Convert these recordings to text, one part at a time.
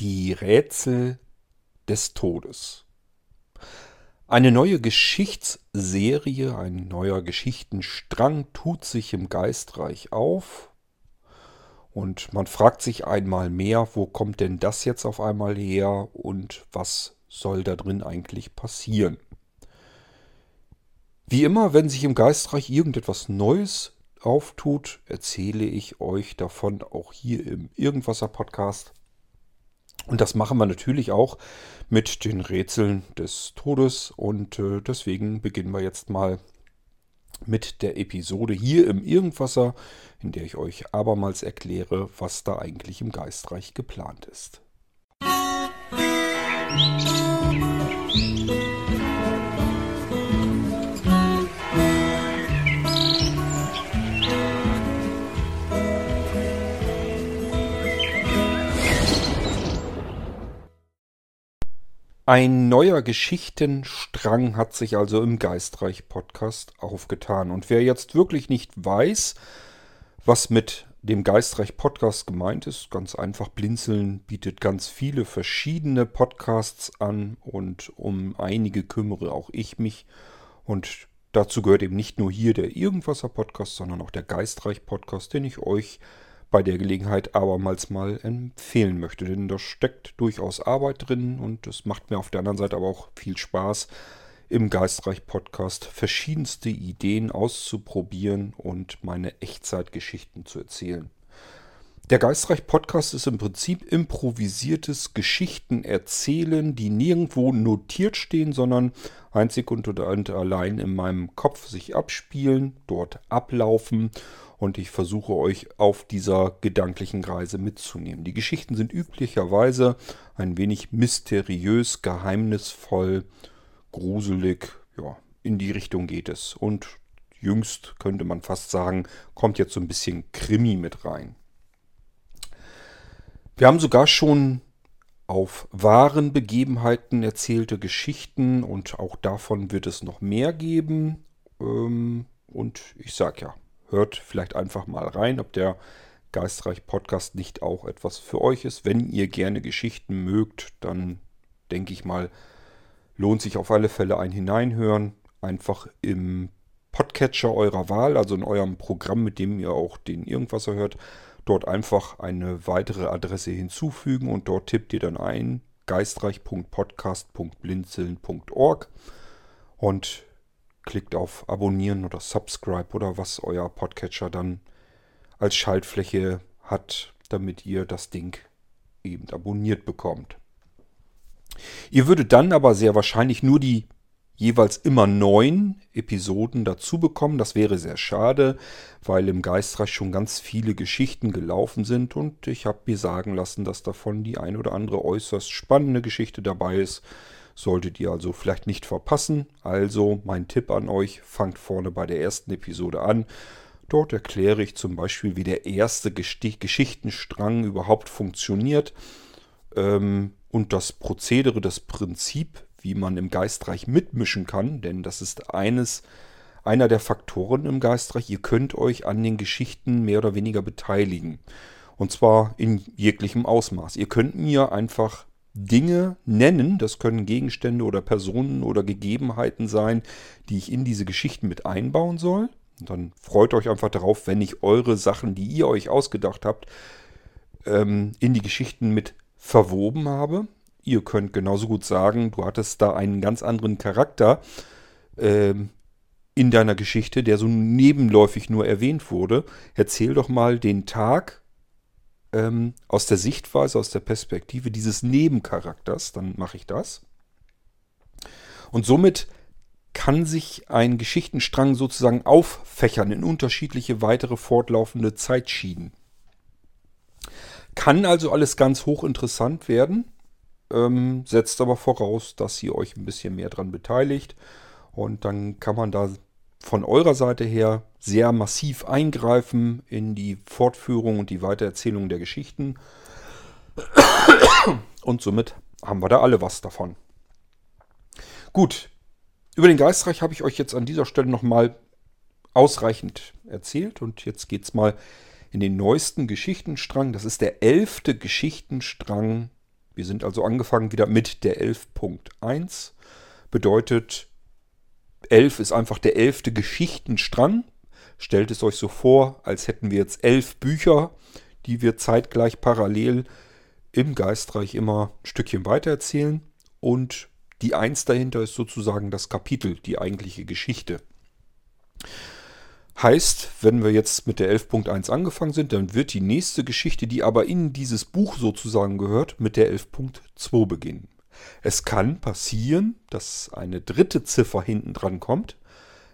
Die Rätsel des Todes. Eine neue Geschichtsserie, ein neuer Geschichtenstrang tut sich im Geistreich auf. Und man fragt sich einmal mehr, wo kommt denn das jetzt auf einmal her und was soll da drin eigentlich passieren? Wie immer, wenn sich im Geistreich irgendetwas Neues auftut, erzähle ich euch davon auch hier im Irgendwasser Podcast. Und das machen wir natürlich auch mit den Rätseln des Todes. Und äh, deswegen beginnen wir jetzt mal mit der Episode hier im Irgendwasser, in der ich euch abermals erkläre, was da eigentlich im Geistreich geplant ist. Musik Ein neuer Geschichtenstrang hat sich also im Geistreich Podcast aufgetan. Und wer jetzt wirklich nicht weiß, was mit dem Geistreich Podcast gemeint ist, ganz einfach, Blinzeln bietet ganz viele verschiedene Podcasts an und um einige kümmere auch ich mich. Und dazu gehört eben nicht nur hier der Irgendwasser Podcast, sondern auch der Geistreich Podcast, den ich euch bei der Gelegenheit abermals mal empfehlen möchte. Denn da steckt durchaus Arbeit drin und es macht mir auf der anderen Seite aber auch viel Spaß, im Geistreich Podcast verschiedenste Ideen auszuprobieren und meine Echtzeitgeschichten zu erzählen. Der Geistreich Podcast ist im Prinzip improvisiertes Geschichten erzählen, die nirgendwo notiert stehen, sondern einzig und allein in meinem Kopf sich abspielen, dort ablaufen und ich versuche euch auf dieser gedanklichen Reise mitzunehmen. Die Geschichten sind üblicherweise ein wenig mysteriös, geheimnisvoll, gruselig, ja, in die Richtung geht es. Und jüngst könnte man fast sagen, kommt jetzt so ein bisschen Krimi mit rein. Wir haben sogar schon auf wahren Begebenheiten erzählte Geschichten und auch davon wird es noch mehr geben. Ähm, und ich sag ja, hört vielleicht einfach mal rein, ob der Geistreich Podcast nicht auch etwas für euch ist. Wenn ihr gerne Geschichten mögt, dann denke ich mal, lohnt sich auf alle Fälle ein Hineinhören. Einfach im Podcatcher eurer Wahl, also in eurem Programm, mit dem ihr auch den Irgendwasser hört, dort einfach eine weitere Adresse hinzufügen und dort tippt ihr dann ein geistreich.podcast.blinzeln.org und klickt auf Abonnieren oder Subscribe oder was euer Podcatcher dann als Schaltfläche hat, damit ihr das Ding eben abonniert bekommt. Ihr würdet dann aber sehr wahrscheinlich nur die jeweils immer neun Episoden dazu bekommen. Das wäre sehr schade, weil im Geistreich schon ganz viele Geschichten gelaufen sind und ich habe mir sagen lassen, dass davon die ein oder andere äußerst spannende Geschichte dabei ist, Solltet ihr also vielleicht nicht verpassen. Also mein Tipp an euch, fangt vorne bei der ersten Episode an. Dort erkläre ich zum Beispiel, wie der erste Geschichtenstrang überhaupt funktioniert ähm, und das Prozedere, das Prinzip, wie man im Geistreich mitmischen kann, denn das ist eines, einer der Faktoren im Geistreich. Ihr könnt euch an den Geschichten mehr oder weniger beteiligen. Und zwar in jeglichem Ausmaß. Ihr könnt mir einfach Dinge nennen, das können Gegenstände oder Personen oder Gegebenheiten sein, die ich in diese Geschichten mit einbauen soll. Und dann freut euch einfach darauf, wenn ich eure Sachen, die ihr euch ausgedacht habt, ähm, in die Geschichten mit verwoben habe. Ihr könnt genauso gut sagen, du hattest da einen ganz anderen Charakter ähm, in deiner Geschichte, der so nebenläufig nur erwähnt wurde. Erzähl doch mal den Tag, ähm, aus der Sichtweise, aus der Perspektive dieses Nebencharakters, dann mache ich das. Und somit kann sich ein Geschichtenstrang sozusagen auffächern in unterschiedliche weitere fortlaufende Zeitschienen. Kann also alles ganz hochinteressant werden, ähm, setzt aber voraus, dass ihr euch ein bisschen mehr daran beteiligt. Und dann kann man da von eurer Seite her sehr massiv eingreifen in die Fortführung und die Weitererzählung der Geschichten. Und somit haben wir da alle was davon. Gut, über den Geistreich habe ich euch jetzt an dieser Stelle nochmal ausreichend erzählt. Und jetzt geht es mal in den neuesten Geschichtenstrang. Das ist der elfte Geschichtenstrang Wir sind also angefangen wieder mit der 11.1. Bedeutet, 11 ist einfach der elfte Geschichtenstrang. Stellt es euch so vor, als hätten wir jetzt elf Bücher, die wir zeitgleich parallel im Geistreich immer ein Stückchen weiter erzählen. Und die Eins dahinter ist sozusagen das Kapitel, die eigentliche Geschichte. Heißt, wenn wir jetzt mit der 11.1 angefangen sind, dann wird die nächste Geschichte, die aber in dieses Buch sozusagen gehört, mit der 11.2 beginnen. Es kann passieren, dass eine dritte Ziffer hinten dran kommt,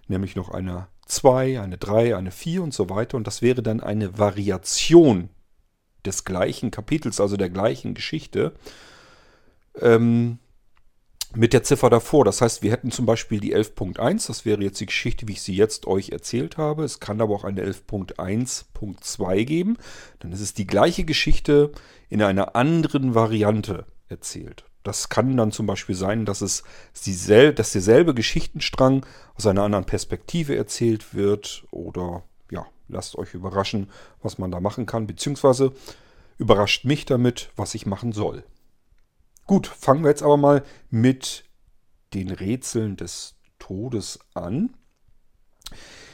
nämlich noch eine 2, eine 3, eine 4 und so weiter. Und das wäre dann eine Variation des gleichen Kapitels, also der gleichen Geschichte, ähm, mit der Ziffer davor. Das heißt, wir hätten zum Beispiel die 11.1, das wäre jetzt die Geschichte, wie ich sie jetzt euch erzählt habe. Es kann aber auch eine 11.1.2 geben. Dann ist es die gleiche Geschichte in einer anderen Variante erzählt. Das kann dann zum Beispiel sein, dass es diesel dass derselbe Geschichtenstrang aus einer anderen Perspektive erzählt wird. Oder ja, lasst euch überraschen, was man da machen kann. Beziehungsweise überrascht mich damit, was ich machen soll. Gut, fangen wir jetzt aber mal mit den Rätseln des Todes an.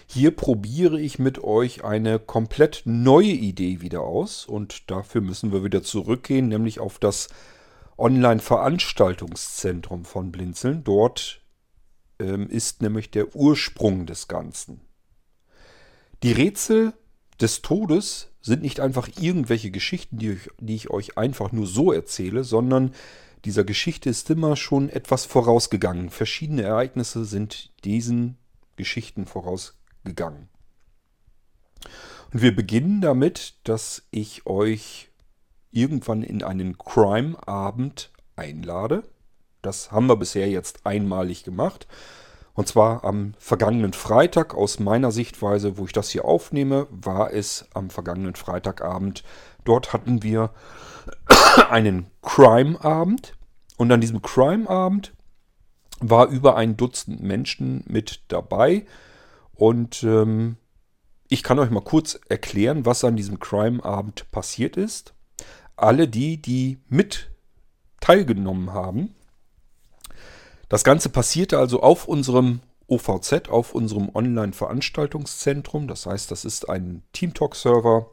Hier probiere ich mit euch eine komplett neue Idee wieder aus und dafür müssen wir wieder zurückgehen, nämlich auf das Online-Veranstaltungszentrum von Blinzeln. Dort ähm, ist nämlich der Ursprung des Ganzen. Die Rätsel des Todes sind nicht einfach irgendwelche Geschichten, die ich, die ich euch einfach nur so erzähle, sondern dieser Geschichte ist immer schon etwas vorausgegangen. Verschiedene Ereignisse sind diesen Geschichten vorausgegangen. Und wir beginnen damit, dass ich euch irgendwann in einen Crime-Abend einlade. Das haben wir bisher jetzt einmalig gemacht. Und zwar am vergangenen Freitag. Aus meiner Sichtweise, wo ich das hier aufnehme, war es am vergangenen Freitagabend. Dort hatten wir einen Crime-Abend. Und an diesem Crime-Abend war über ein Dutzend Menschen mit dabei. Und ähm, ich kann euch mal kurz erklären, was an diesem Crime-Abend passiert ist alle die, die mit teilgenommen haben. Das Ganze passierte also auf unserem OVZ, auf unserem Online-Veranstaltungszentrum. Das heißt, das ist ein TeamTalk-Server.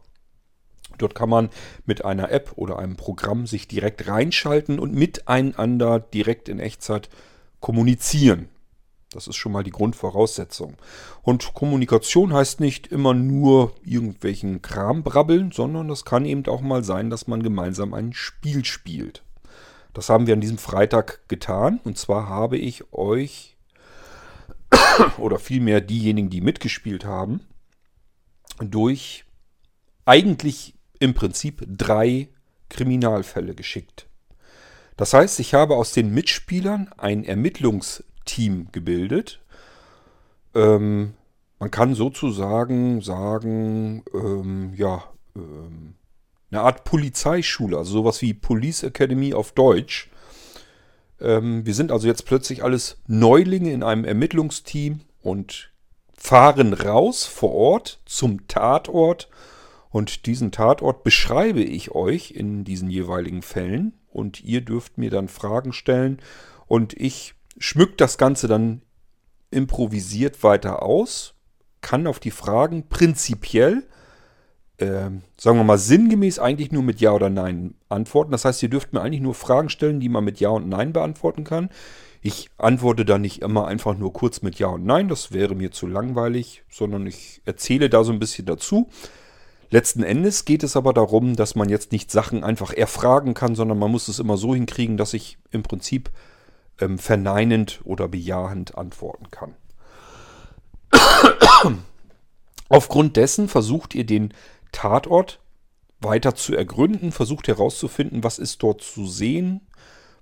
Dort kann man mit einer App oder einem Programm sich direkt reinschalten und miteinander direkt in Echtzeit kommunizieren. Das ist schon mal die Grundvoraussetzung. Und Kommunikation heißt nicht immer nur irgendwelchen Kram brabbeln, sondern das kann eben auch mal sein, dass man gemeinsam ein Spiel spielt. Das haben wir an diesem Freitag getan. Und zwar habe ich euch, oder vielmehr diejenigen, die mitgespielt haben, durch eigentlich im Prinzip drei Kriminalfälle geschickt. Das heißt, ich habe aus den Mitspielern ein Ermittlungs- Team gebildet. Ähm, man kann sozusagen sagen, ähm, ja, ähm, eine Art Polizeischule, also sowas wie Police Academy auf Deutsch. Ähm, wir sind also jetzt plötzlich alles Neulinge in einem Ermittlungsteam und fahren raus vor Ort zum Tatort. Und diesen Tatort beschreibe ich euch in diesen jeweiligen Fällen. Und ihr dürft mir dann Fragen stellen. Und ich schmückt das Ganze dann improvisiert weiter aus, kann auf die Fragen prinzipiell, äh, sagen wir mal sinngemäß, eigentlich nur mit Ja oder Nein antworten. Das heißt, ihr dürft mir eigentlich nur Fragen stellen, die man mit Ja und Nein beantworten kann. Ich antworte da nicht immer einfach nur kurz mit Ja und Nein, das wäre mir zu langweilig, sondern ich erzähle da so ein bisschen dazu. Letzten Endes geht es aber darum, dass man jetzt nicht Sachen einfach erfragen kann, sondern man muss es immer so hinkriegen, dass ich im Prinzip ähm, verneinend oder bejahend antworten kann. Aufgrund dessen versucht ihr den Tatort weiter zu ergründen, versucht herauszufinden, was ist dort zu sehen,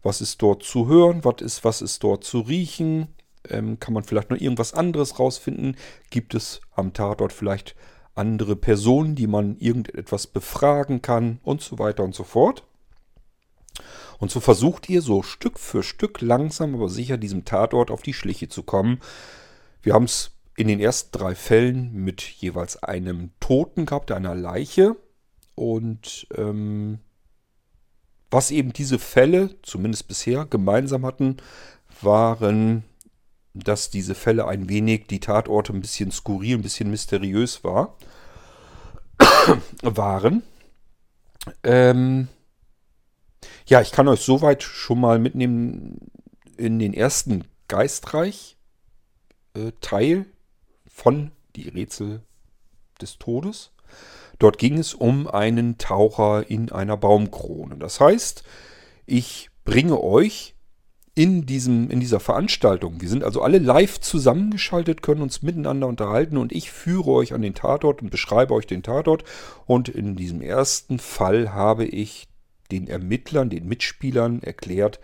was ist dort zu hören, was ist, was ist dort zu riechen, ähm, kann man vielleicht noch irgendwas anderes rausfinden, gibt es am Tatort vielleicht andere Personen, die man irgendetwas befragen kann und so weiter und so fort. Und so versucht ihr so Stück für Stück langsam aber sicher diesem Tatort auf die Schliche zu kommen. Wir haben es in den ersten drei Fällen mit jeweils einem Toten gehabt, einer Leiche. Und ähm, Was eben diese Fälle, zumindest bisher, gemeinsam hatten, waren, dass diese Fälle ein wenig, die Tatorte ein bisschen skurril, ein bisschen mysteriös war, waren. Ähm, ja, ich kann euch soweit schon mal mitnehmen in den ersten Geistreich-Teil äh, von Die Rätsel des Todes. Dort ging es um einen Taucher in einer Baumkrone. Das heißt, ich bringe euch in, diesem, in dieser Veranstaltung, wir sind also alle live zusammengeschaltet, können uns miteinander unterhalten und ich führe euch an den Tatort und beschreibe euch den Tatort. Und in diesem ersten Fall habe ich den Ermittlern, den Mitspielern erklärt,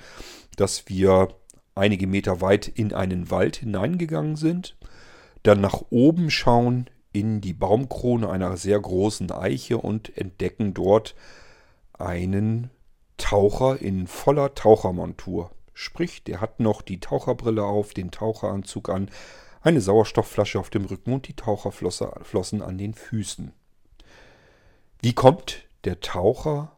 dass wir einige Meter weit in einen Wald hineingegangen sind, dann nach oben schauen in die Baumkrone einer sehr großen Eiche und entdecken dort einen Taucher in voller Tauchermontur. Sprich, der hat noch die Taucherbrille auf, den Taucheranzug an, eine Sauerstoffflasche auf dem Rücken und die Taucherflossen an den Füßen. Wie kommt der Taucher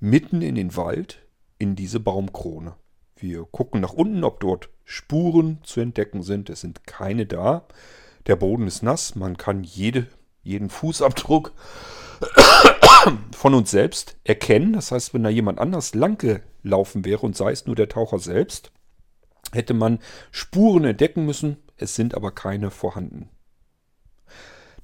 mitten in den Wald in diese Baumkrone? Wir gucken nach unten, ob dort Spuren zu entdecken sind. Es sind keine da. Der Boden ist nass. Man kann jede, jeden Fußabdruck von uns selbst erkennen. Das heißt, wenn da jemand anders lang gelaufen wäre und sei es nur der Taucher selbst, hätte man Spuren entdecken müssen. Es sind aber keine vorhanden.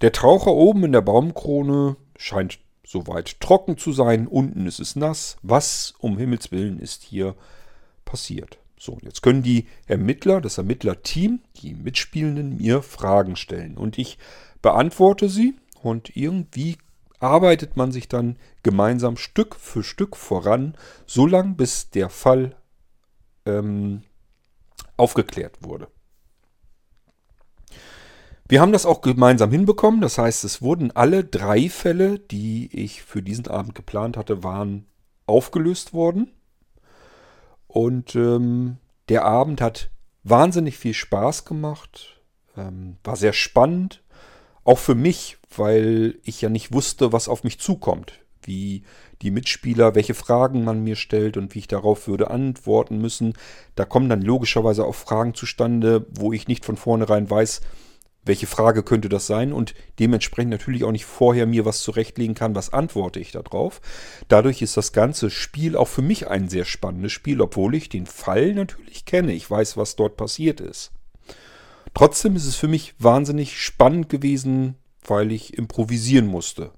Der Taucher oben in der Baumkrone scheint soweit trocken zu sein. Unten ist es nass. Was um Himmels Willen ist hier passiert? So, jetzt können die Ermittler, das Ermittlerteam, die Mitspielenden mir Fragen stellen und ich beantworte sie und irgendwie arbeitet man sich dann gemeinsam Stück für Stück voran, so lange bis der Fall ähm, aufgeklärt wurde. Wir haben das auch gemeinsam hinbekommen. Das heißt, es wurden alle drei Fälle, die ich für diesen Abend geplant hatte, waren aufgelöst worden. Und ähm, der Abend hat wahnsinnig viel Spaß gemacht, ähm, war sehr spannend, auch für mich, weil ich ja nicht wusste, was auf mich zukommt, wie die Mitspieler, welche Fragen man mir stellt und wie ich darauf würde antworten müssen. Da kommen dann logischerweise auch Fragen zustande, wo ich nicht von vornherein weiß, welche Frage könnte das sein und dementsprechend natürlich auch nicht vorher mir was zurechtlegen kann, was antworte ich darauf. Dadurch ist das ganze Spiel auch für mich ein sehr spannendes Spiel, obwohl ich den Fall natürlich kenne. Ich weiß, was dort passiert ist. Trotzdem ist es für mich wahnsinnig spannend gewesen, weil ich improvisieren musste.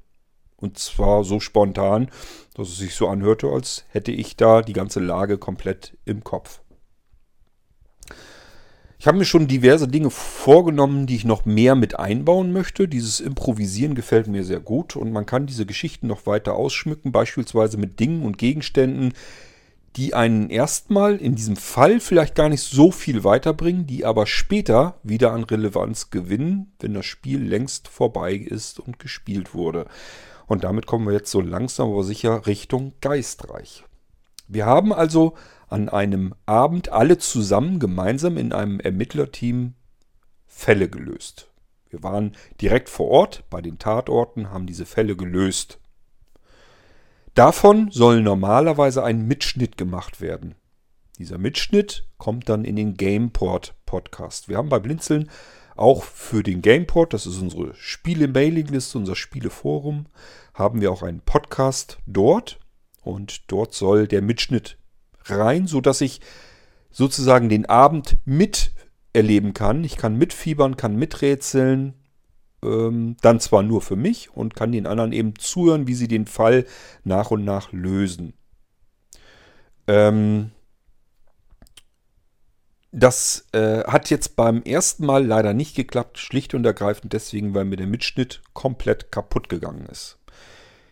Und zwar so spontan, dass es sich so anhörte, als hätte ich da die ganze Lage komplett im Kopf. Ich habe mir schon diverse Dinge vorgenommen, die ich noch mehr mit einbauen möchte. Dieses Improvisieren gefällt mir sehr gut und man kann diese Geschichten noch weiter ausschmücken, beispielsweise mit Dingen und Gegenständen, die einen erstmal in diesem Fall vielleicht gar nicht so viel weiterbringen, die aber später wieder an Relevanz gewinnen, wenn das Spiel längst vorbei ist und gespielt wurde. Und damit kommen wir jetzt so langsam aber sicher Richtung Geistreich. Wir haben also an einem Abend alle zusammen gemeinsam in einem Ermittlerteam Fälle gelöst. Wir waren direkt vor Ort bei den Tatorten, haben diese Fälle gelöst. Davon soll normalerweise ein Mitschnitt gemacht werden. Dieser Mitschnitt kommt dann in den Gameport Podcast. Wir haben bei Blinzeln auch für den Gameport, das ist unsere Spiele-Mailing-Liste, unser Spieleforum, haben wir auch einen Podcast dort und dort soll der Mitschnitt rein, sodass ich sozusagen den Abend miterleben kann. Ich kann mitfiebern, kann miträtseln, ähm, dann zwar nur für mich und kann den anderen eben zuhören, wie sie den Fall nach und nach lösen. Ähm, das äh, hat jetzt beim ersten Mal leider nicht geklappt, schlicht und ergreifend deswegen, weil mir der Mitschnitt komplett kaputt gegangen ist.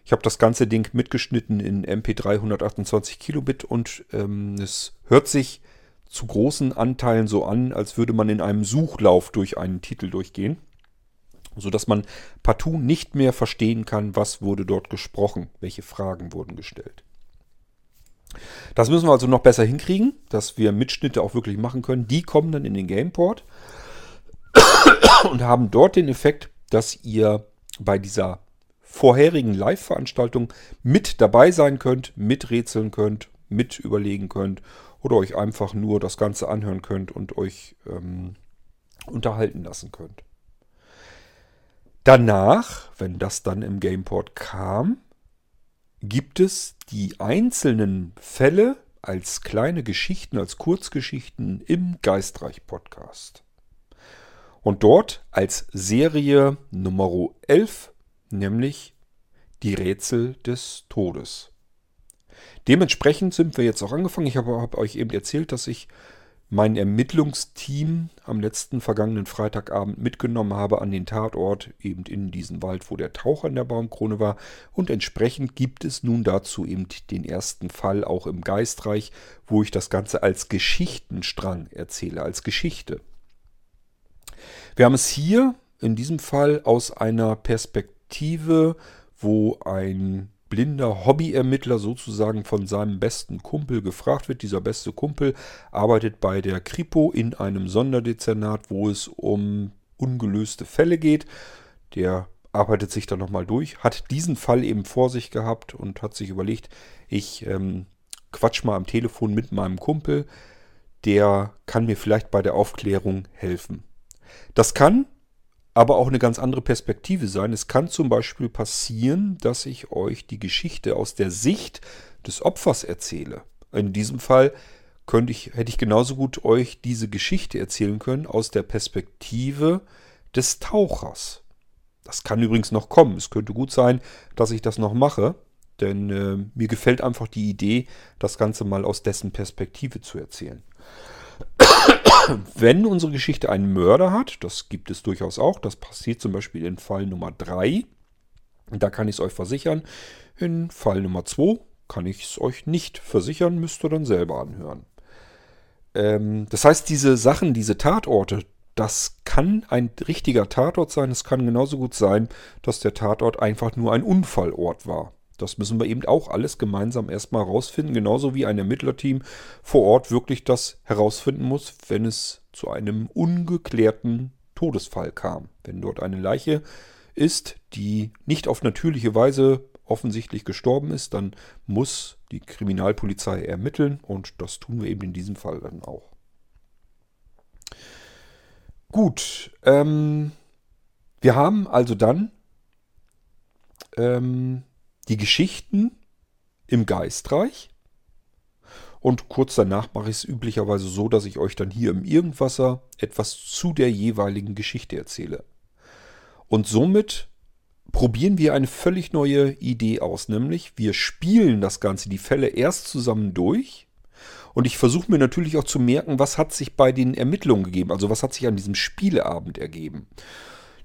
Ich habe das ganze Ding mitgeschnitten in MP3 128 Kilobit und ähm, es hört sich zu großen Anteilen so an, als würde man in einem Suchlauf durch einen Titel durchgehen, sodass man partout nicht mehr verstehen kann, was wurde dort gesprochen, welche Fragen wurden gestellt. Das müssen wir also noch besser hinkriegen, dass wir Mitschnitte auch wirklich machen können. Die kommen dann in den Gameport und haben dort den Effekt, dass ihr bei dieser vorherigen Live-Veranstaltungen mit dabei sein könnt, miträtseln könnt, mit überlegen könnt oder euch einfach nur das Ganze anhören könnt und euch ähm, unterhalten lassen könnt. Danach, wenn das dann im Gameport kam, gibt es die einzelnen Fälle als kleine Geschichten, als Kurzgeschichten im Geistreich-Podcast. Und dort als Serie Nummer 11, nämlich die Rätsel des Todes. Dementsprechend sind wir jetzt auch angefangen. Ich habe hab euch eben erzählt, dass ich mein Ermittlungsteam am letzten vergangenen Freitagabend mitgenommen habe an den Tatort, eben in diesen Wald, wo der Taucher in der Baumkrone war. Und entsprechend gibt es nun dazu eben den ersten Fall auch im Geistreich, wo ich das Ganze als Geschichtenstrang erzähle, als Geschichte. Wir haben es hier in diesem Fall aus einer Perspektive, wo ein blinder Hobbyermittler sozusagen von seinem besten Kumpel gefragt wird. Dieser beste Kumpel arbeitet bei der Kripo in einem Sonderdezernat, wo es um ungelöste Fälle geht. Der arbeitet sich dann nochmal durch, hat diesen Fall eben vor sich gehabt und hat sich überlegt, ich ähm, quatsch mal am Telefon mit meinem Kumpel, der kann mir vielleicht bei der Aufklärung helfen. Das kann aber auch eine ganz andere Perspektive sein. Es kann zum Beispiel passieren, dass ich euch die Geschichte aus der Sicht des Opfers erzähle. In diesem Fall könnte ich, hätte ich genauso gut euch diese Geschichte erzählen können aus der Perspektive des Tauchers. Das kann übrigens noch kommen. Es könnte gut sein, dass ich das noch mache, denn äh, mir gefällt einfach die Idee, das Ganze mal aus dessen Perspektive zu erzählen. Wenn unsere Geschichte einen Mörder hat, das gibt es durchaus auch, das passiert zum Beispiel in Fall Nummer 3, da kann ich es euch versichern. In Fall Nummer 2 kann ich es euch nicht versichern, müsst ihr dann selber anhören. Ähm, das heißt, diese Sachen, diese Tatorte, das kann ein richtiger Tatort sein. Es kann genauso gut sein, dass der Tatort einfach nur ein Unfallort war. Das müssen wir eben auch alles gemeinsam erstmal herausfinden, genauso wie ein Ermittlerteam vor Ort wirklich das herausfinden muss, wenn es zu einem ungeklärten Todesfall kam. Wenn dort eine Leiche ist, die nicht auf natürliche Weise offensichtlich gestorben ist, dann muss die Kriminalpolizei ermitteln und das tun wir eben in diesem Fall dann auch. Gut, ähm, wir haben also dann ähm, die Geschichten im Geistreich. Und kurz danach mache ich es üblicherweise so, dass ich euch dann hier im Irgendwasser etwas zu der jeweiligen Geschichte erzähle. Und somit probieren wir eine völlig neue Idee aus, nämlich wir spielen das Ganze, die Fälle erst zusammen durch. Und ich versuche mir natürlich auch zu merken, was hat sich bei den Ermittlungen gegeben, also was hat sich an diesem Spieleabend ergeben.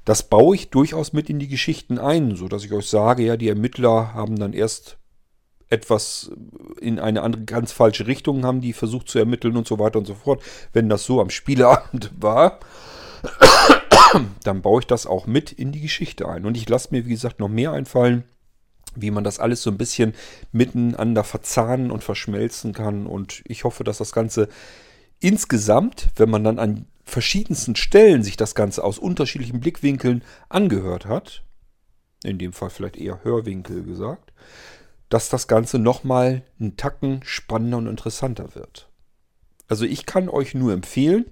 Das baue ich durchaus mit in die Geschichten ein, sodass ich euch sage, ja, die Ermittler haben dann erst etwas in eine andere, ganz falsche Richtung haben die versucht zu ermitteln und so weiter und so fort. Wenn das so am Spieleabend war, dann baue ich das auch mit in die Geschichte ein. Und ich lasse mir, wie gesagt, noch mehr einfallen, wie man das alles so ein bisschen miteinander verzahnen und verschmelzen kann. Und ich hoffe, dass das Ganze insgesamt, wenn man dann an verschiedensten Stellen sich das Ganze aus unterschiedlichen Blickwinkeln angehört hat, in dem Fall vielleicht eher Hörwinkel gesagt, dass das Ganze nochmal einen Tacken spannender und interessanter wird. Also ich kann euch nur empfehlen,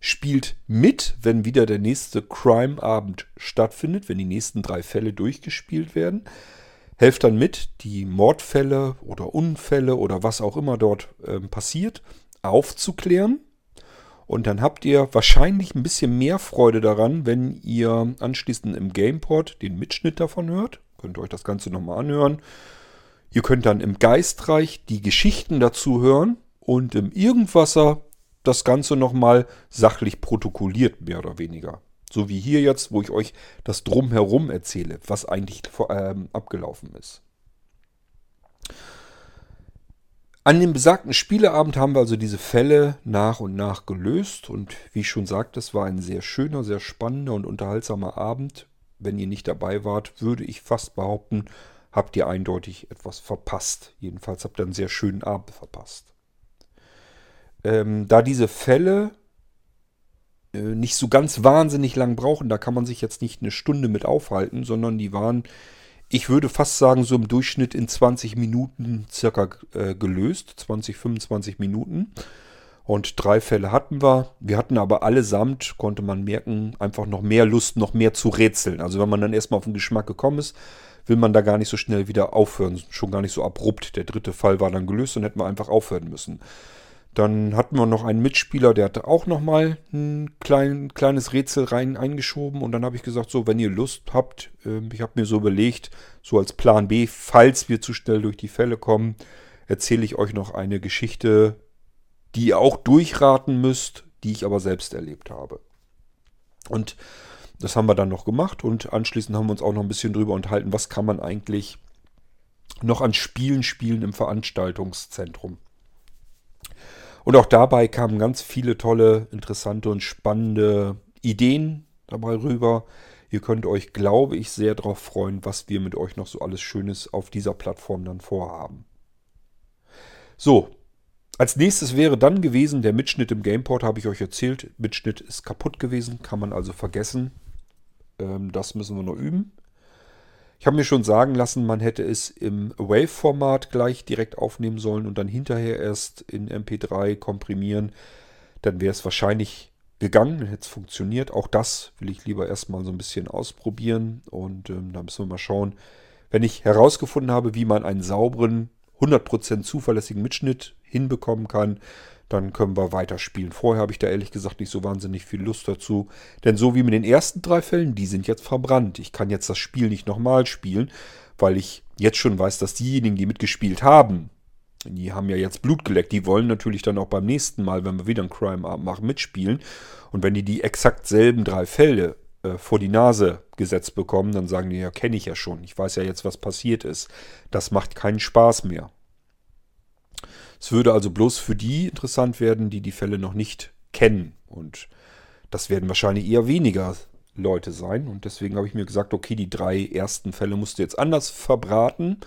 spielt mit, wenn wieder der nächste Crime-Abend stattfindet, wenn die nächsten drei Fälle durchgespielt werden. Helft dann mit, die Mordfälle oder Unfälle oder was auch immer dort äh, passiert, aufzuklären und dann habt ihr wahrscheinlich ein bisschen mehr Freude daran, wenn ihr anschließend im Gameport den Mitschnitt davon hört. Könnt ihr euch das Ganze nochmal anhören. Ihr könnt dann im Geistreich die Geschichten dazu hören und im Irgendwasser das Ganze nochmal sachlich protokolliert, mehr oder weniger. So wie hier jetzt, wo ich euch das Drumherum erzähle, was eigentlich ähm, abgelaufen ist. An dem besagten Spieleabend haben wir also diese Fälle nach und nach gelöst und wie ich schon sagte, es war ein sehr schöner, sehr spannender und unterhaltsamer Abend. Wenn ihr nicht dabei wart, würde ich fast behaupten, habt ihr eindeutig etwas verpasst. Jedenfalls habt ihr einen sehr schönen Abend verpasst. Ähm, da diese Fälle äh, nicht so ganz wahnsinnig lang brauchen, da kann man sich jetzt nicht eine Stunde mit aufhalten, sondern die waren ich würde fast sagen, so im Durchschnitt in 20 Minuten circa äh, gelöst. 20, 25 Minuten. Und drei Fälle hatten wir. Wir hatten aber allesamt, konnte man merken, einfach noch mehr Lust, noch mehr zu rätseln. Also wenn man dann erstmal auf den Geschmack gekommen ist, will man da gar nicht so schnell wieder aufhören. Schon gar nicht so abrupt. Der dritte Fall war dann gelöst und hätten wir einfach aufhören müssen. Dann hatten wir noch einen Mitspieler, der hatte auch nochmal ein klein, kleines Rätsel rein eingeschoben. Und dann habe ich gesagt, so, wenn ihr Lust habt, äh, ich habe mir so überlegt, so als Plan B, falls wir zu schnell durch die Fälle kommen, erzähle ich euch noch eine Geschichte die ihr auch durchraten müsst, die ich aber selbst erlebt habe. Und das haben wir dann noch gemacht und anschließend haben wir uns auch noch ein bisschen drüber unterhalten, was kann man eigentlich noch an Spielen spielen im Veranstaltungszentrum. Und auch dabei kamen ganz viele tolle, interessante und spannende Ideen dabei rüber. Ihr könnt euch, glaube ich, sehr darauf freuen, was wir mit euch noch so alles Schönes auf dieser Plattform dann vorhaben. So, als nächstes wäre dann gewesen der Mitschnitt im Gameport, habe ich euch erzählt. Mitschnitt ist kaputt gewesen, kann man also vergessen. Ähm, das müssen wir noch üben. Ich habe mir schon sagen lassen, man hätte es im Wave-Format gleich direkt aufnehmen sollen und dann hinterher erst in MP3 komprimieren. Dann wäre es wahrscheinlich gegangen, hätte es funktioniert. Auch das will ich lieber erstmal so ein bisschen ausprobieren und ähm, da müssen wir mal schauen. Wenn ich herausgefunden habe, wie man einen sauberen 100% zuverlässigen Mitschnitt hinbekommen kann, dann können wir weiterspielen. Vorher habe ich da ehrlich gesagt nicht so wahnsinnig viel Lust dazu. Denn so wie mit den ersten drei Fällen, die sind jetzt verbrannt. Ich kann jetzt das Spiel nicht nochmal spielen, weil ich jetzt schon weiß, dass diejenigen, die mitgespielt haben, die haben ja jetzt Blut geleckt. Die wollen natürlich dann auch beim nächsten Mal, wenn wir wieder einen Crime-Abend machen, mitspielen. Und wenn die die exakt selben drei Fälle äh, vor die Nase gesetzt bekommen, dann sagen die, ja, kenne ich ja schon. Ich weiß ja jetzt, was passiert ist. Das macht keinen Spaß mehr. Es würde also bloß für die interessant werden, die die Fälle noch nicht kennen. Und das werden wahrscheinlich eher weniger Leute sein. Und deswegen habe ich mir gesagt, okay, die drei ersten Fälle musst du jetzt anders verbraten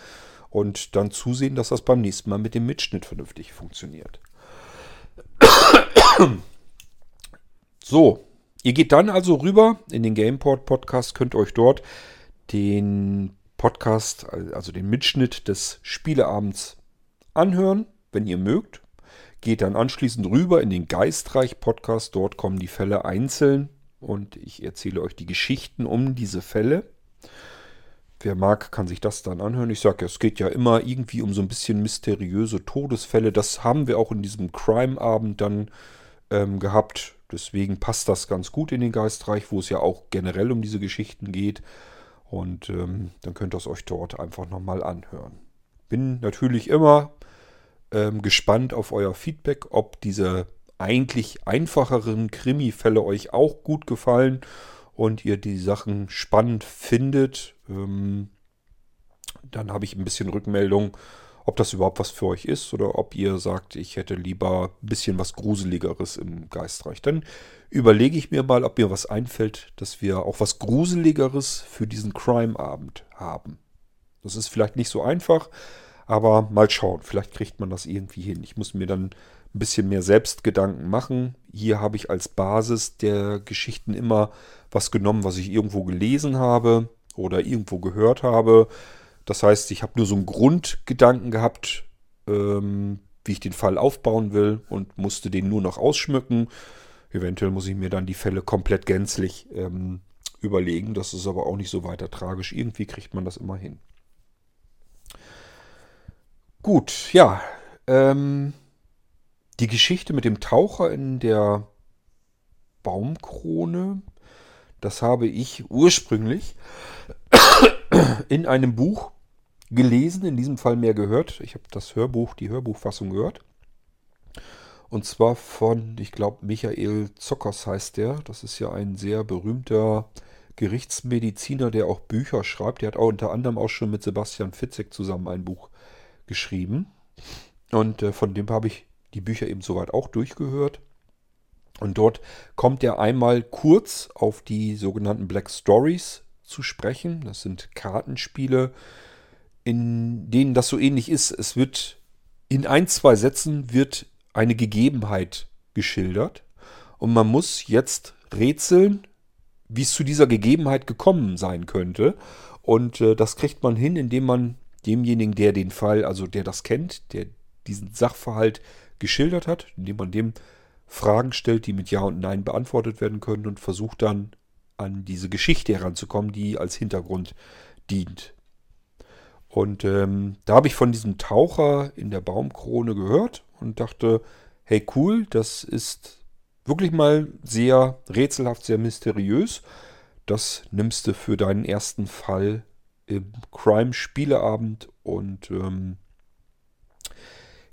und dann zusehen, dass das beim nächsten Mal mit dem Mitschnitt vernünftig funktioniert. So, ihr geht dann also rüber in den Gameport Podcast, könnt euch dort den Podcast, also den Mitschnitt des Spieleabends anhören wenn ihr mögt. Geht dann anschließend rüber in den Geistreich-Podcast. Dort kommen die Fälle einzeln und ich erzähle euch die Geschichten um diese Fälle. Wer mag, kann sich das dann anhören. Ich sage es geht ja immer irgendwie um so ein bisschen mysteriöse Todesfälle. Das haben wir auch in diesem Crime-Abend dann ähm, gehabt. Deswegen passt das ganz gut in den Geistreich, wo es ja auch generell um diese Geschichten geht. Und ähm, dann könnt ihr es euch dort einfach nochmal anhören. Bin natürlich immer ähm, gespannt auf euer Feedback, ob diese eigentlich einfacheren Krimi-Fälle euch auch gut gefallen und ihr die Sachen spannend findet. Ähm, dann habe ich ein bisschen Rückmeldung, ob das überhaupt was für euch ist oder ob ihr sagt, ich hätte lieber ein bisschen was Gruseligeres im Geistreich. Dann überlege ich mir mal, ob mir was einfällt, dass wir auch was Gruseligeres für diesen Crime-Abend haben. Das ist vielleicht nicht so einfach, aber mal schauen, vielleicht kriegt man das irgendwie hin. Ich muss mir dann ein bisschen mehr Selbstgedanken machen. Hier habe ich als Basis der Geschichten immer was genommen, was ich irgendwo gelesen habe oder irgendwo gehört habe. Das heißt, ich habe nur so einen Grundgedanken gehabt, ähm, wie ich den Fall aufbauen will und musste den nur noch ausschmücken. Eventuell muss ich mir dann die Fälle komplett gänzlich ähm, überlegen. Das ist aber auch nicht so weiter tragisch. Irgendwie kriegt man das immer hin. Gut, ja. Ähm, die Geschichte mit dem Taucher in der Baumkrone, das habe ich ursprünglich in einem Buch gelesen, in diesem Fall mehr gehört. Ich habe das Hörbuch, die Hörbuchfassung gehört. Und zwar von, ich glaube, Michael Zockers heißt der. Das ist ja ein sehr berühmter Gerichtsmediziner, der auch Bücher schreibt. Der hat auch unter anderem auch schon mit Sebastian Fitzek zusammen ein Buch geschrieben. Und äh, von dem habe ich die Bücher eben soweit auch durchgehört. Und dort kommt er einmal kurz auf die sogenannten Black Stories zu sprechen. Das sind Kartenspiele, in denen das so ähnlich ist. Es wird in ein, zwei Sätzen wird eine Gegebenheit geschildert. Und man muss jetzt rätseln, wie es zu dieser Gegebenheit gekommen sein könnte. Und äh, das kriegt man hin, indem man demjenigen, der den Fall, also der das kennt, der diesen Sachverhalt geschildert hat, indem man dem Fragen stellt, die mit Ja und Nein beantwortet werden können und versucht dann an diese Geschichte heranzukommen, die als Hintergrund dient. Und ähm, da habe ich von diesem Taucher in der Baumkrone gehört und dachte, hey cool, das ist wirklich mal sehr rätselhaft, sehr mysteriös. Das nimmst du für deinen ersten Fall im Crime-Spieleabend und ähm,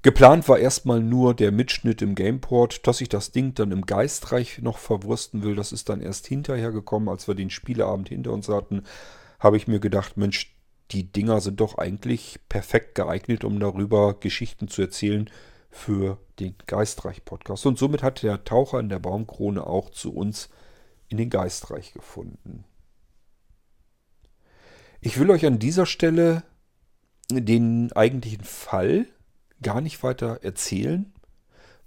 geplant war erstmal nur der Mitschnitt im Gameport, dass ich das Ding dann im Geistreich noch verwursten will. Das ist dann erst hinterher gekommen, als wir den Spieleabend hinter uns hatten, habe ich mir gedacht, Mensch, die Dinger sind doch eigentlich perfekt geeignet, um darüber Geschichten zu erzählen für den Geistreich-Podcast. Und somit hat der Taucher in der Baumkrone auch zu uns in den Geistreich gefunden. Ich will euch an dieser Stelle den eigentlichen Fall gar nicht weiter erzählen,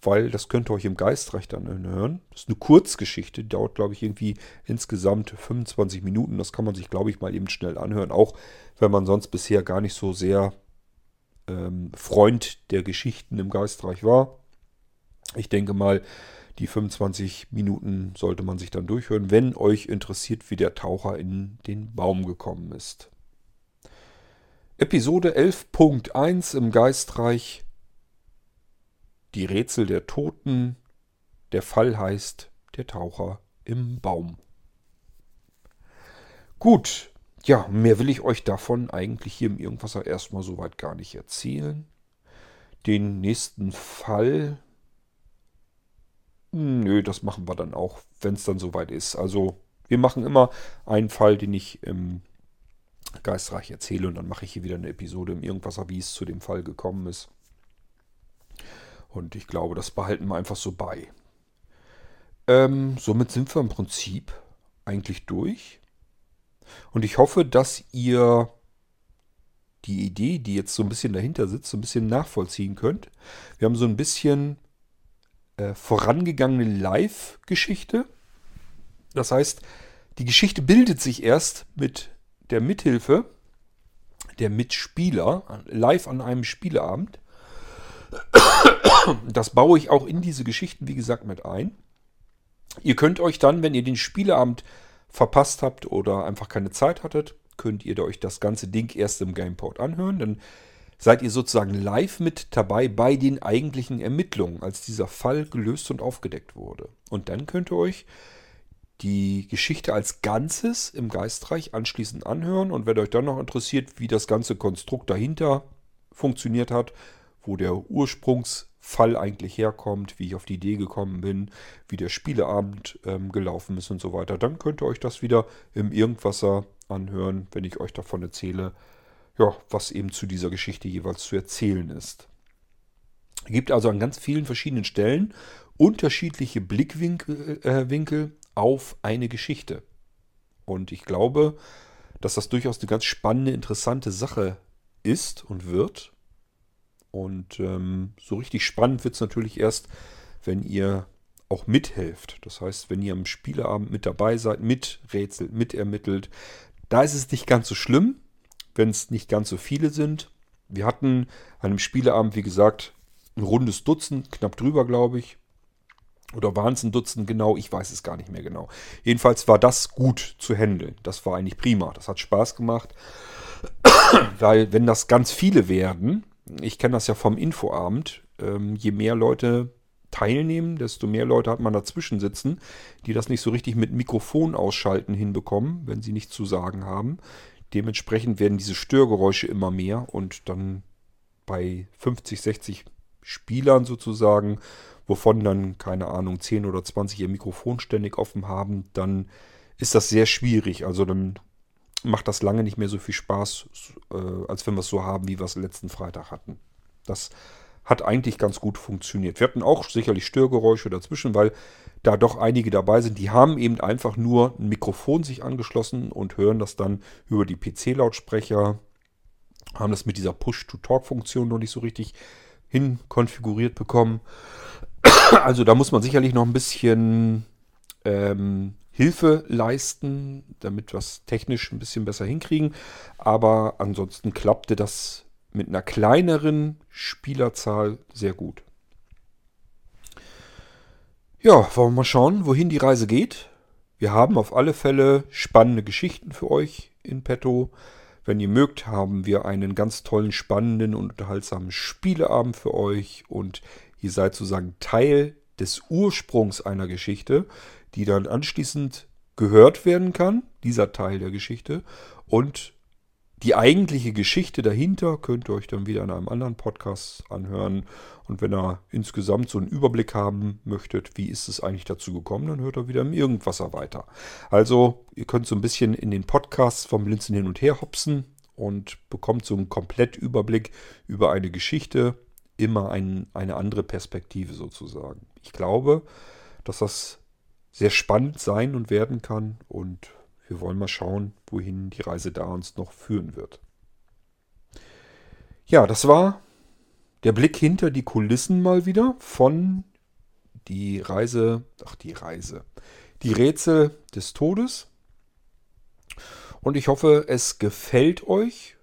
weil das könnt ihr euch im Geistreich dann hören. Das ist eine Kurzgeschichte, dauert, glaube ich, irgendwie insgesamt 25 Minuten. Das kann man sich, glaube ich, mal eben schnell anhören, auch wenn man sonst bisher gar nicht so sehr ähm, Freund der Geschichten im Geistreich war. Ich denke mal, die 25 Minuten sollte man sich dann durchhören, wenn euch interessiert, wie der Taucher in den Baum gekommen ist. Episode 11.1 im Geistreich. Die Rätsel der Toten. Der Fall heißt Der Taucher im Baum. Gut, ja, mehr will ich euch davon eigentlich hier im Irgendwasser erstmal soweit gar nicht erzählen. Den nächsten Fall. Nö, das machen wir dann auch, wenn es dann soweit ist. Also, wir machen immer einen Fall, den ich im Geistreich erzähle und dann mache ich hier wieder eine Episode im Irgendwasser, wie es zu dem Fall gekommen ist. Und ich glaube, das behalten wir einfach so bei. Ähm, somit sind wir im Prinzip eigentlich durch. Und ich hoffe, dass ihr die Idee, die jetzt so ein bisschen dahinter sitzt, so ein bisschen nachvollziehen könnt. Wir haben so ein bisschen äh, vorangegangene Live-Geschichte. Das heißt, die Geschichte bildet sich erst mit der Mithilfe der Mitspieler live an einem Spieleabend. Das baue ich auch in diese Geschichten, wie gesagt, mit ein. Ihr könnt euch dann, wenn ihr den Spieleabend verpasst habt oder einfach keine Zeit hattet, könnt ihr euch das ganze Ding erst im Gameport anhören. Dann seid ihr sozusagen live mit dabei bei den eigentlichen Ermittlungen, als dieser Fall gelöst und aufgedeckt wurde. Und dann könnt ihr euch die Geschichte als Ganzes im Geistreich anschließend anhören. Und wenn euch dann noch interessiert, wie das ganze Konstrukt dahinter funktioniert hat, wo der Ursprungsfall eigentlich herkommt, wie ich auf die Idee gekommen bin, wie der Spieleabend ähm, gelaufen ist und so weiter, dann könnt ihr euch das wieder im Irgendwasser anhören, wenn ich euch davon erzähle, ja, was eben zu dieser Geschichte jeweils zu erzählen ist. Es gibt also an ganz vielen verschiedenen Stellen unterschiedliche Blickwinkel äh, auf eine Geschichte. Und ich glaube, dass das durchaus eine ganz spannende, interessante Sache ist und wird. Und ähm, so richtig spannend wird es natürlich erst, wenn ihr auch mithelft. Das heißt, wenn ihr am Spieleabend mit dabei seid, miträtselt, mitermittelt. Da ist es nicht ganz so schlimm, wenn es nicht ganz so viele sind. Wir hatten an einem Spieleabend, wie gesagt, ein rundes Dutzend, knapp drüber, glaube ich. Oder waren es ein Dutzend genau? Ich weiß es gar nicht mehr genau. Jedenfalls war das gut zu handeln. Das war eigentlich prima. Das hat Spaß gemacht. Weil wenn das ganz viele werden, ich kenne das ja vom Infoabend, ähm, je mehr Leute teilnehmen, desto mehr Leute hat man dazwischen sitzen, die das nicht so richtig mit Mikrofon ausschalten hinbekommen, wenn sie nichts zu sagen haben. Dementsprechend werden diese Störgeräusche immer mehr und dann bei 50, 60 Spielern sozusagen wovon dann, keine Ahnung, 10 oder 20 ihr Mikrofon ständig offen haben, dann ist das sehr schwierig. Also dann macht das lange nicht mehr so viel Spaß, äh, als wenn wir es so haben, wie wir es letzten Freitag hatten. Das hat eigentlich ganz gut funktioniert. Wir hatten auch sicherlich Störgeräusche dazwischen, weil da doch einige dabei sind, die haben eben einfach nur ein Mikrofon sich angeschlossen und hören das dann über die PC-Lautsprecher, haben das mit dieser Push-to-Talk-Funktion noch nicht so richtig hinkonfiguriert bekommen. Also da muss man sicherlich noch ein bisschen ähm, Hilfe leisten, damit wir es technisch ein bisschen besser hinkriegen. Aber ansonsten klappte das mit einer kleineren Spielerzahl sehr gut. Ja, wollen wir mal schauen, wohin die Reise geht. Wir haben auf alle Fälle spannende Geschichten für euch in petto. Wenn ihr mögt, haben wir einen ganz tollen, spannenden und unterhaltsamen Spieleabend für euch und ihr seid sozusagen Teil des Ursprungs einer Geschichte, die dann anschließend gehört werden kann, dieser Teil der Geschichte. Und die eigentliche Geschichte dahinter könnt ihr euch dann wieder in einem anderen Podcast anhören. Und wenn ihr insgesamt so einen Überblick haben möchtet, wie ist es eigentlich dazu gekommen, dann hört ihr wieder im Irgendwasser weiter. Also ihr könnt so ein bisschen in den Podcasts vom Blinzen hin und her hopsen und bekommt so einen Komplettüberblick über eine Geschichte, immer ein, eine andere Perspektive sozusagen. Ich glaube, dass das sehr spannend sein und werden kann und wir wollen mal schauen, wohin die Reise da uns noch führen wird. Ja, das war der Blick hinter die Kulissen mal wieder von die Reise, ach die Reise, die Rätsel des Todes. Und ich hoffe, es gefällt euch,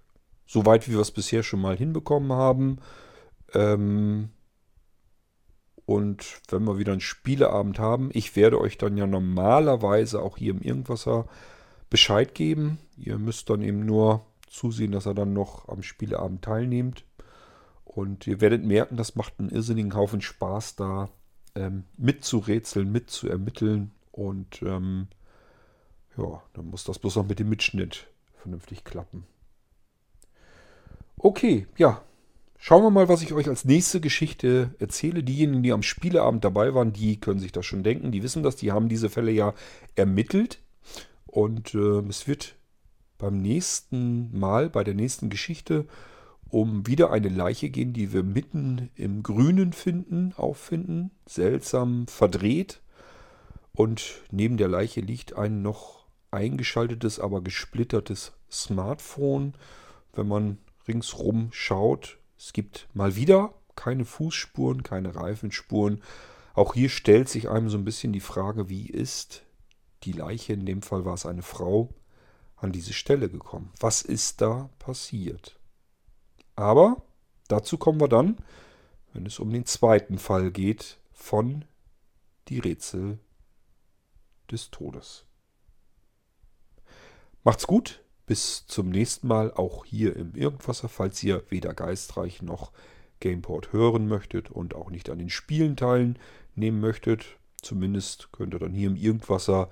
soweit wie wir es bisher schon mal hinbekommen haben. Ähm, und wenn wir wieder einen Spieleabend haben, ich werde euch dann ja normalerweise auch hier im Irgendwasser Bescheid geben. Ihr müsst dann eben nur zusehen, dass er dann noch am Spieleabend teilnimmt. Und ihr werdet merken, das macht einen irrsinnigen Haufen Spaß, da ähm, mitzurätseln, mitzuermitteln. Und ähm, ja, dann muss das bloß noch mit dem Mitschnitt vernünftig klappen. Okay, ja, Schauen wir mal, was ich euch als nächste Geschichte erzähle. Diejenigen, die am Spieleabend dabei waren, die können sich das schon denken. Die wissen das, die haben diese Fälle ja ermittelt. Und äh, es wird beim nächsten Mal, bei der nächsten Geschichte, um wieder eine Leiche gehen, die wir mitten im Grünen finden, auffinden. Seltsam verdreht. Und neben der Leiche liegt ein noch eingeschaltetes, aber gesplittertes Smartphone. Wenn man ringsrum schaut, es gibt mal wieder keine Fußspuren, keine Reifenspuren. Auch hier stellt sich einem so ein bisschen die Frage, wie ist die Leiche, in dem Fall war es eine Frau, an diese Stelle gekommen? Was ist da passiert? Aber dazu kommen wir dann, wenn es um den zweiten Fall geht von die Rätsel des Todes. Macht's gut, bis zum nächsten Mal, auch hier im Irgendwasser, falls ihr weder Geistreich noch Gameport hören möchtet und auch nicht an den Spielen teilnehmen möchtet. Zumindest könnt ihr dann hier im Irgendwasser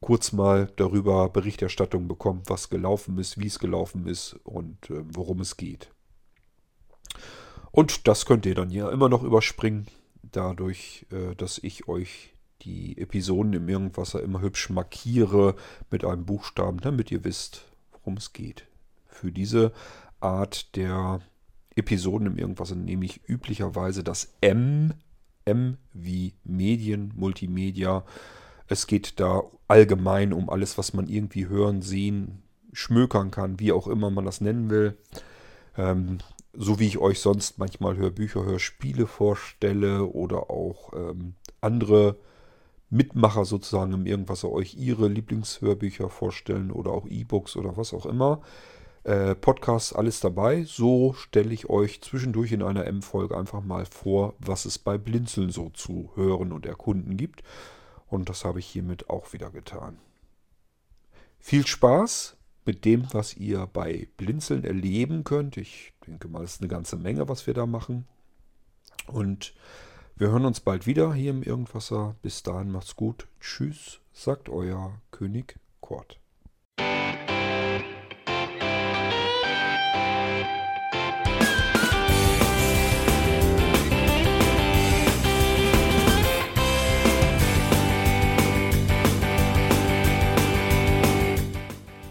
kurz mal darüber Berichterstattung bekommen, was gelaufen ist, wie es gelaufen ist und äh, worum es geht. Und das könnt ihr dann ja immer noch überspringen, dadurch, äh, dass ich euch die Episoden im Irgendwasser immer hübsch markiere mit einem Buchstaben, damit ihr wisst, worum es geht. Für diese Art der Episoden im Irgendwas nehme ich üblicherweise das M, M wie Medien, Multimedia. Es geht da allgemein um alles, was man irgendwie hören, sehen, schmökern kann, wie auch immer man das nennen will. Ähm, so wie ich euch sonst manchmal Hörbücher, Hörspiele vorstelle oder auch ähm, andere Mitmacher sozusagen im Irgendwas euch ihre Lieblingshörbücher vorstellen oder auch E-Books oder was auch immer. Äh, Podcasts, alles dabei. So stelle ich euch zwischendurch in einer M-Folge einfach mal vor, was es bei Blinzeln so zu hören und erkunden gibt. Und das habe ich hiermit auch wieder getan. Viel Spaß mit dem, was ihr bei Blinzeln erleben könnt. Ich denke mal, es ist eine ganze Menge, was wir da machen. Und wir hören uns bald wieder hier im Irgendwasser. Bis dahin macht's gut. Tschüss, sagt euer König Kort.